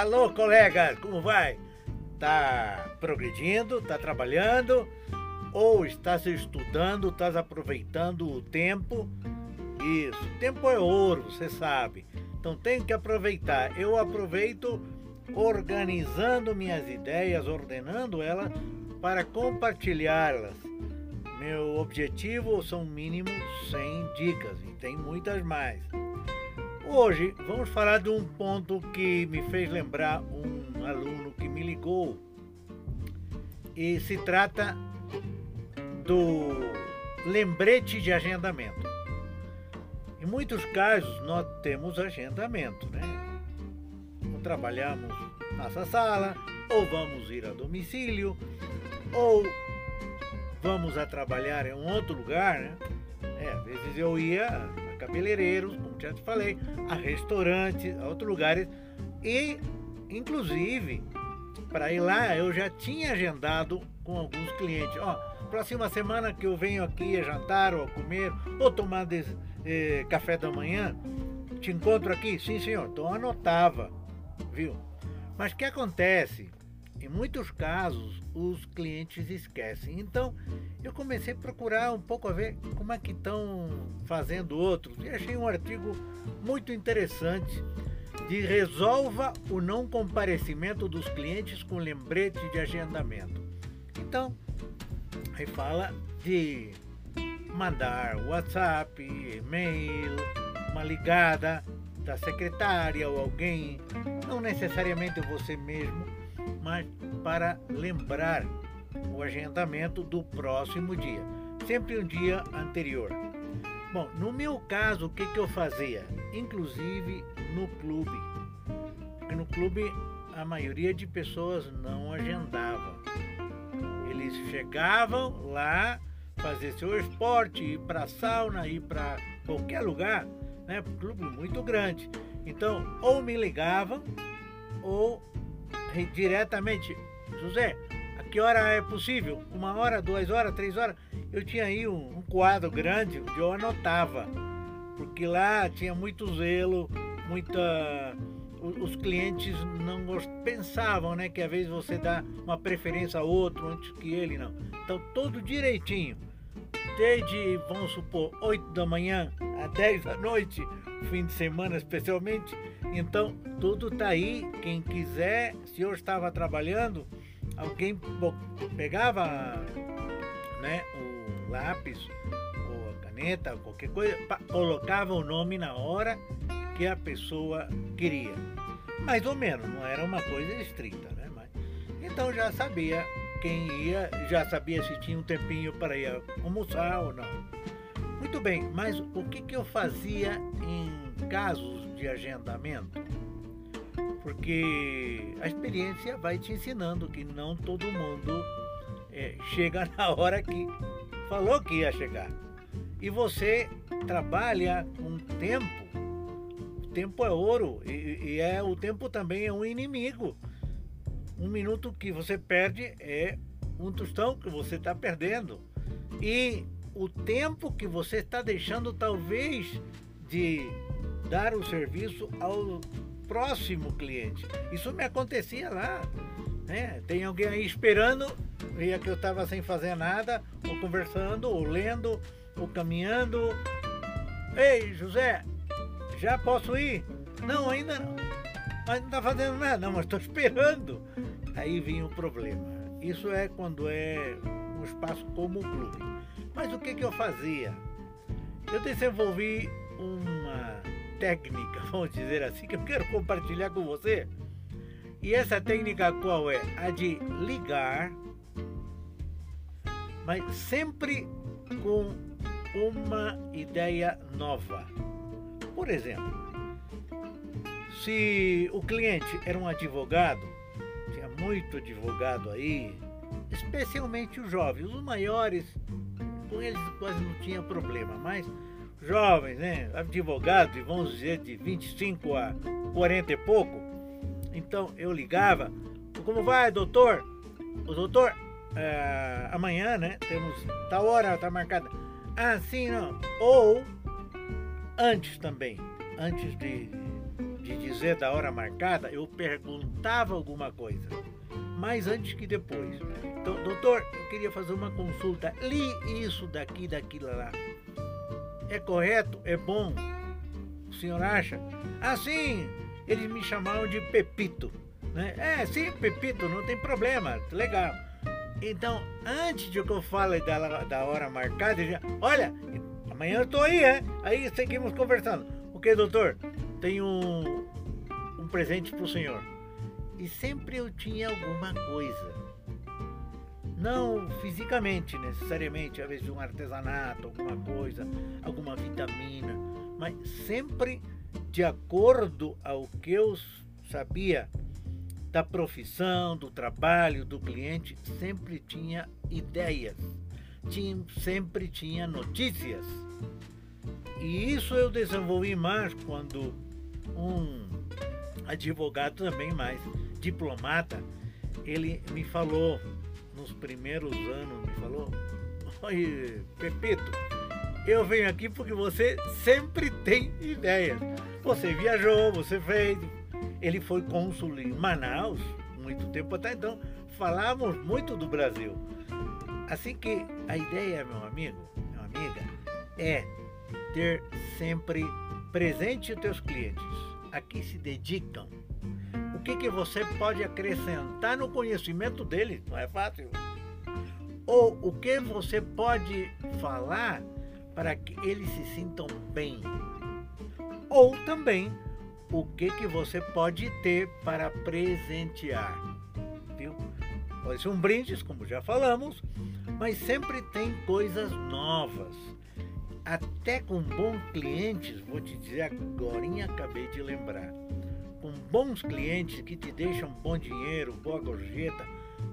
Alô, colegas, como vai? Tá progredindo, tá trabalhando ou está se estudando, está aproveitando o tempo? Isso, tempo é ouro, você sabe. Então tem que aproveitar. Eu aproveito organizando minhas ideias, ordenando elas para compartilhá-las. Meu objetivo são mínimo 100 dicas e tem muitas mais. Hoje vamos falar de um ponto que me fez lembrar um aluno que me ligou. E se trata do lembrete de agendamento. Em muitos casos nós temos agendamento, né? Ou trabalhamos nossa sala, ou vamos ir a domicílio, ou vamos a trabalhar em um outro lugar, né? É, às vezes eu ia a cabeleireiros, já te falei, a restaurantes, a outros lugares e, inclusive, para ir lá eu já tinha agendado com alguns clientes. Ó, próxima semana que eu venho aqui a jantar ou a comer ou tomar de, eh, café da manhã, te encontro aqui? Sim, senhor. Então anotava, viu? Mas o que acontece? Em muitos casos, os clientes esquecem. Então, eu comecei a procurar um pouco a ver como é que estão fazendo outros. E achei um artigo muito interessante de resolva o não comparecimento dos clientes com lembrete de agendamento. Então, aí fala de mandar WhatsApp, e-mail, uma ligada da secretária ou alguém, não necessariamente você mesmo, mas para lembrar o agendamento do próximo dia, sempre um dia anterior. Bom, no meu caso, o que, que eu fazia? Inclusive no clube. Porque no clube a maioria de pessoas não agendava. Eles chegavam lá, fazer seu esporte, ir para a sauna, ir para qualquer lugar, né? Clube muito grande. Então, ou me ligavam, ou diretamente, José, a que hora é possível? Uma hora, duas horas, três horas? Eu tinha aí um, um quadro grande onde eu anotava, porque lá tinha muito zelo, muita os clientes não pensavam, né, que às vezes você dá uma preferência a outro antes que ele não. Então tudo direitinho. Desde, vamos supor, 8 da manhã a 10 da noite, fim de semana especialmente. Então, tudo tá aí. Quem quiser, se eu estava trabalhando, alguém pegava né, o lápis ou a caneta, qualquer coisa, colocava o nome na hora que a pessoa queria. Mais ou menos, não era uma coisa estrita, né? Mas, então já sabia quem ia, já sabia se tinha um tempinho para ir almoçar ou não. Muito bem, mas o que, que eu fazia em casos de agendamento? Porque a experiência vai te ensinando que não todo mundo é, chega na hora que falou que ia chegar. E você trabalha com tempo. O tempo é ouro e, e é o tempo também é um inimigo. Um minuto que você perde é um tostão que você está perdendo. E o tempo que você está deixando, talvez, de dar o serviço ao próximo cliente. Isso me acontecia lá. Né? Tem alguém aí esperando, via que eu estava sem fazer nada, ou conversando, ou lendo, ou caminhando. Ei, José, já posso ir? Não, ainda não. Mas não está fazendo nada, não, mas estou esperando. Aí vinha o problema. Isso é quando é um espaço como o clube. Mas o que, que eu fazia? Eu desenvolvi uma técnica, vamos dizer assim, que eu quero compartilhar com você. E essa técnica qual é? A de ligar, mas sempre com uma ideia nova. Por exemplo, se o cliente era um advogado, tinha muito advogado aí, especialmente os jovens, os maiores com eles quase não tinha problema, mas jovens, né, advogados, vamos dizer de 25 a 40 e pouco, então eu ligava, como vai, doutor? O doutor, é, amanhã, né, temos tal hora, tá marcada. Ah, sim, não. Ou antes também, antes de, de dizer da hora marcada, eu perguntava alguma coisa, mais antes que depois. Então, doutor, eu queria fazer uma consulta. Li isso daqui, daquilo lá. É correto? É bom? O senhor acha? Ah, sim! Eles me chamavam de Pepito. Né? É, sim, Pepito, não tem problema, legal. Então, antes de que eu fale da, da hora marcada, já, olha, amanhã eu tô aí, é? Aí seguimos conversando. O que, doutor? Tem um, um presente pro senhor. E sempre eu tinha alguma coisa. Não fisicamente, necessariamente, às vezes um artesanato, alguma coisa, alguma vitamina, mas sempre de acordo ao que eu sabia da profissão, do trabalho, do cliente, sempre tinha ideias, tinha, sempre tinha notícias. E isso eu desenvolvi mais quando um advogado também mais diplomata, ele me falou nos primeiros anos, me falou, oi Pepito, eu venho aqui porque você sempre tem ideias. Você viajou, você fez. Ele foi cônsul em Manaus, muito tempo até então. Falamos muito do Brasil. Assim que a ideia, meu amigo, minha amiga, é ter sempre presente os teus clientes. Aqui se dedicam. O que, que você pode acrescentar no conhecimento deles? Não é fácil. Ou o que você pode falar para que eles se sintam bem. Ou também o que, que você pode ter para presentear. Viu? Pode ser um brinde, como já falamos, mas sempre tem coisas novas. Até com bons clientes, vou te dizer agora, acabei de lembrar. Com bons clientes que te deixam bom dinheiro, boa gorjeta,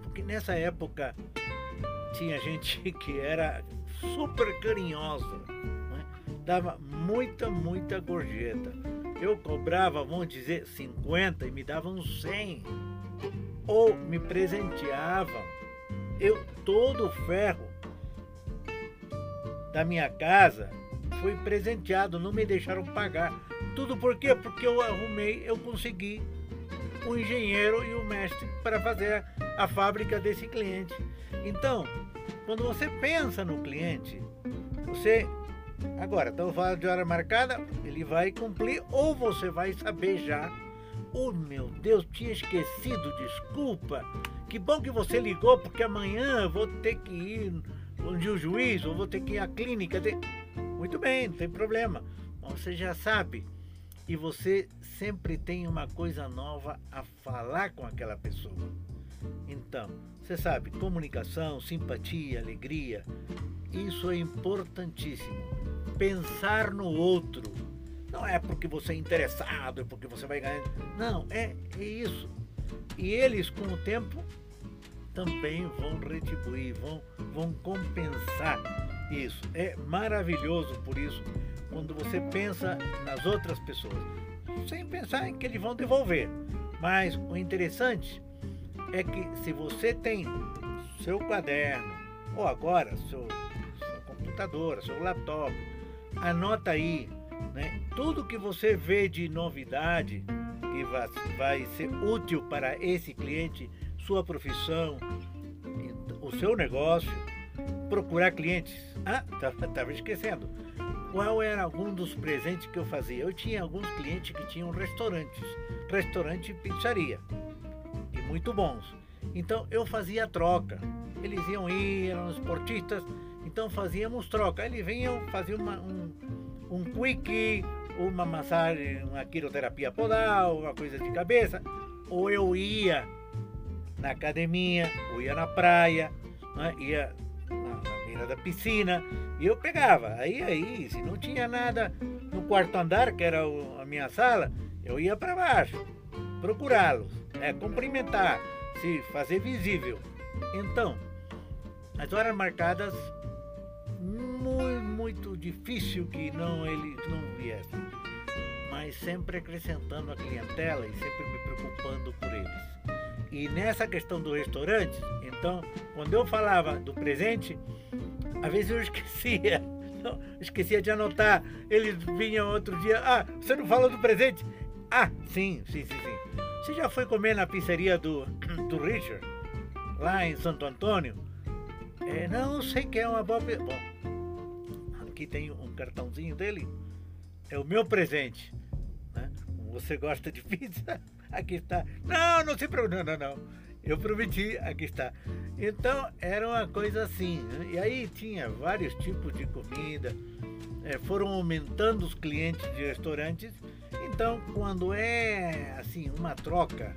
porque nessa época tinha gente que era super carinhosa, né? dava muita, muita gorjeta. Eu cobrava, vamos dizer, 50 e me davam 100. Ou me presenteavam. Eu, todo o ferro da minha casa foi presenteado, não me deixaram pagar. Tudo por quê? Porque eu arrumei, eu consegui o engenheiro e o mestre para fazer a fábrica desse cliente. Então, quando você pensa no cliente, você. Agora, estamos falando de hora marcada, ele vai cumprir ou você vai saber já. Oh meu Deus, tinha esquecido, desculpa. Que bom que você ligou, porque amanhã eu vou ter que ir onde o juiz, ou vou ter que ir à clínica. Muito bem, não tem problema. Você já sabe. E você sempre tem uma coisa nova a falar com aquela pessoa. Então, você sabe, comunicação, simpatia, alegria, isso é importantíssimo. Pensar no outro. Não é porque você é interessado, é porque você vai ganhar. Não, é, é isso. E eles, com o tempo, também vão retribuir, vão, vão compensar isso. É maravilhoso por isso, quando você pensa nas outras pessoas, sem pensar em que eles vão devolver. Mas o interessante é que se você tem seu caderno, ou agora seu, sua computadora, seu laptop, anota aí né, tudo que você vê de novidade que vai, vai ser útil para esse cliente, sua profissão, o seu negócio, procurar clientes. Ah, estava esquecendo. Qual era algum dos presentes que eu fazia? Eu tinha alguns clientes que tinham restaurantes, restaurante e pizzaria muito bons. Então eu fazia troca. Eles iam ir, eram esportistas, então fazíamos troca. Eles vinham, faziam uma, um, um quick, uma massagem, uma quiroterapia podal, uma coisa de cabeça. Ou eu ia na academia, ou ia na praia, né? ia na, na beira da piscina, e eu pegava. Aí, aí, se não tinha nada no quarto andar, que era a minha sala, eu ia para baixo procurá-los, é, cumprimentar, se fazer visível. Então, as horas marcadas, muito, muito difícil que não eles não viessem, mas sempre acrescentando a clientela e sempre me preocupando por eles. E nessa questão do restaurante, então, quando eu falava do presente, às vezes eu esquecia. Não, esquecia de anotar. Eles vinham outro dia, ah, você não falou do presente? Ah, sim, sim, sim, sim. Você já foi comer na pizzeria do, do Richard, lá em Santo Antônio? É, não sei que é uma boa. Bom, aqui tem um cartãozinho dele. É o meu presente. Né? Você gosta de pizza? Aqui está. Não, não se preocupe. Não, não, não. Eu prometi, aqui está. Então era uma coisa assim. Né? E aí tinha vários tipos de comida. É, foram aumentando os clientes de restaurantes. Então, quando é assim uma troca,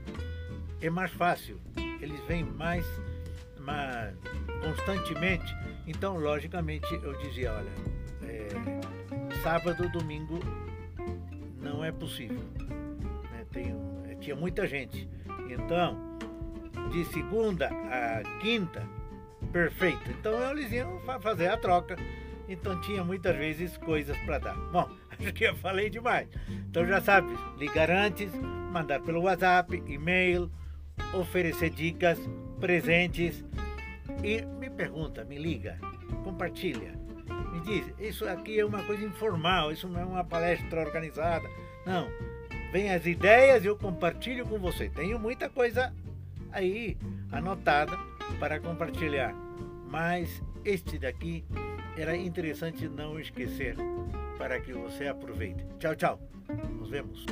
é mais fácil. Eles vêm mais, mais constantemente. Então, logicamente, eu dizia, olha, é, sábado, domingo não é possível. Né? Tem, é, tinha muita gente. Então, de segunda a quinta, perfeito. Então eles iam fazer a troca. Então tinha muitas vezes coisas para dar. Bom, acho que eu falei demais. Então já sabe, ligar antes, mandar pelo WhatsApp, e-mail, oferecer dicas, presentes e me pergunta, me liga, compartilha. Me diz, isso aqui é uma coisa informal, isso não é uma palestra organizada. Não, vem as ideias e eu compartilho com você. Tenho muita coisa aí anotada para compartilhar, mas este daqui era interessante não esquecer para que você aproveite. Tchau, tchau. Nos vemos.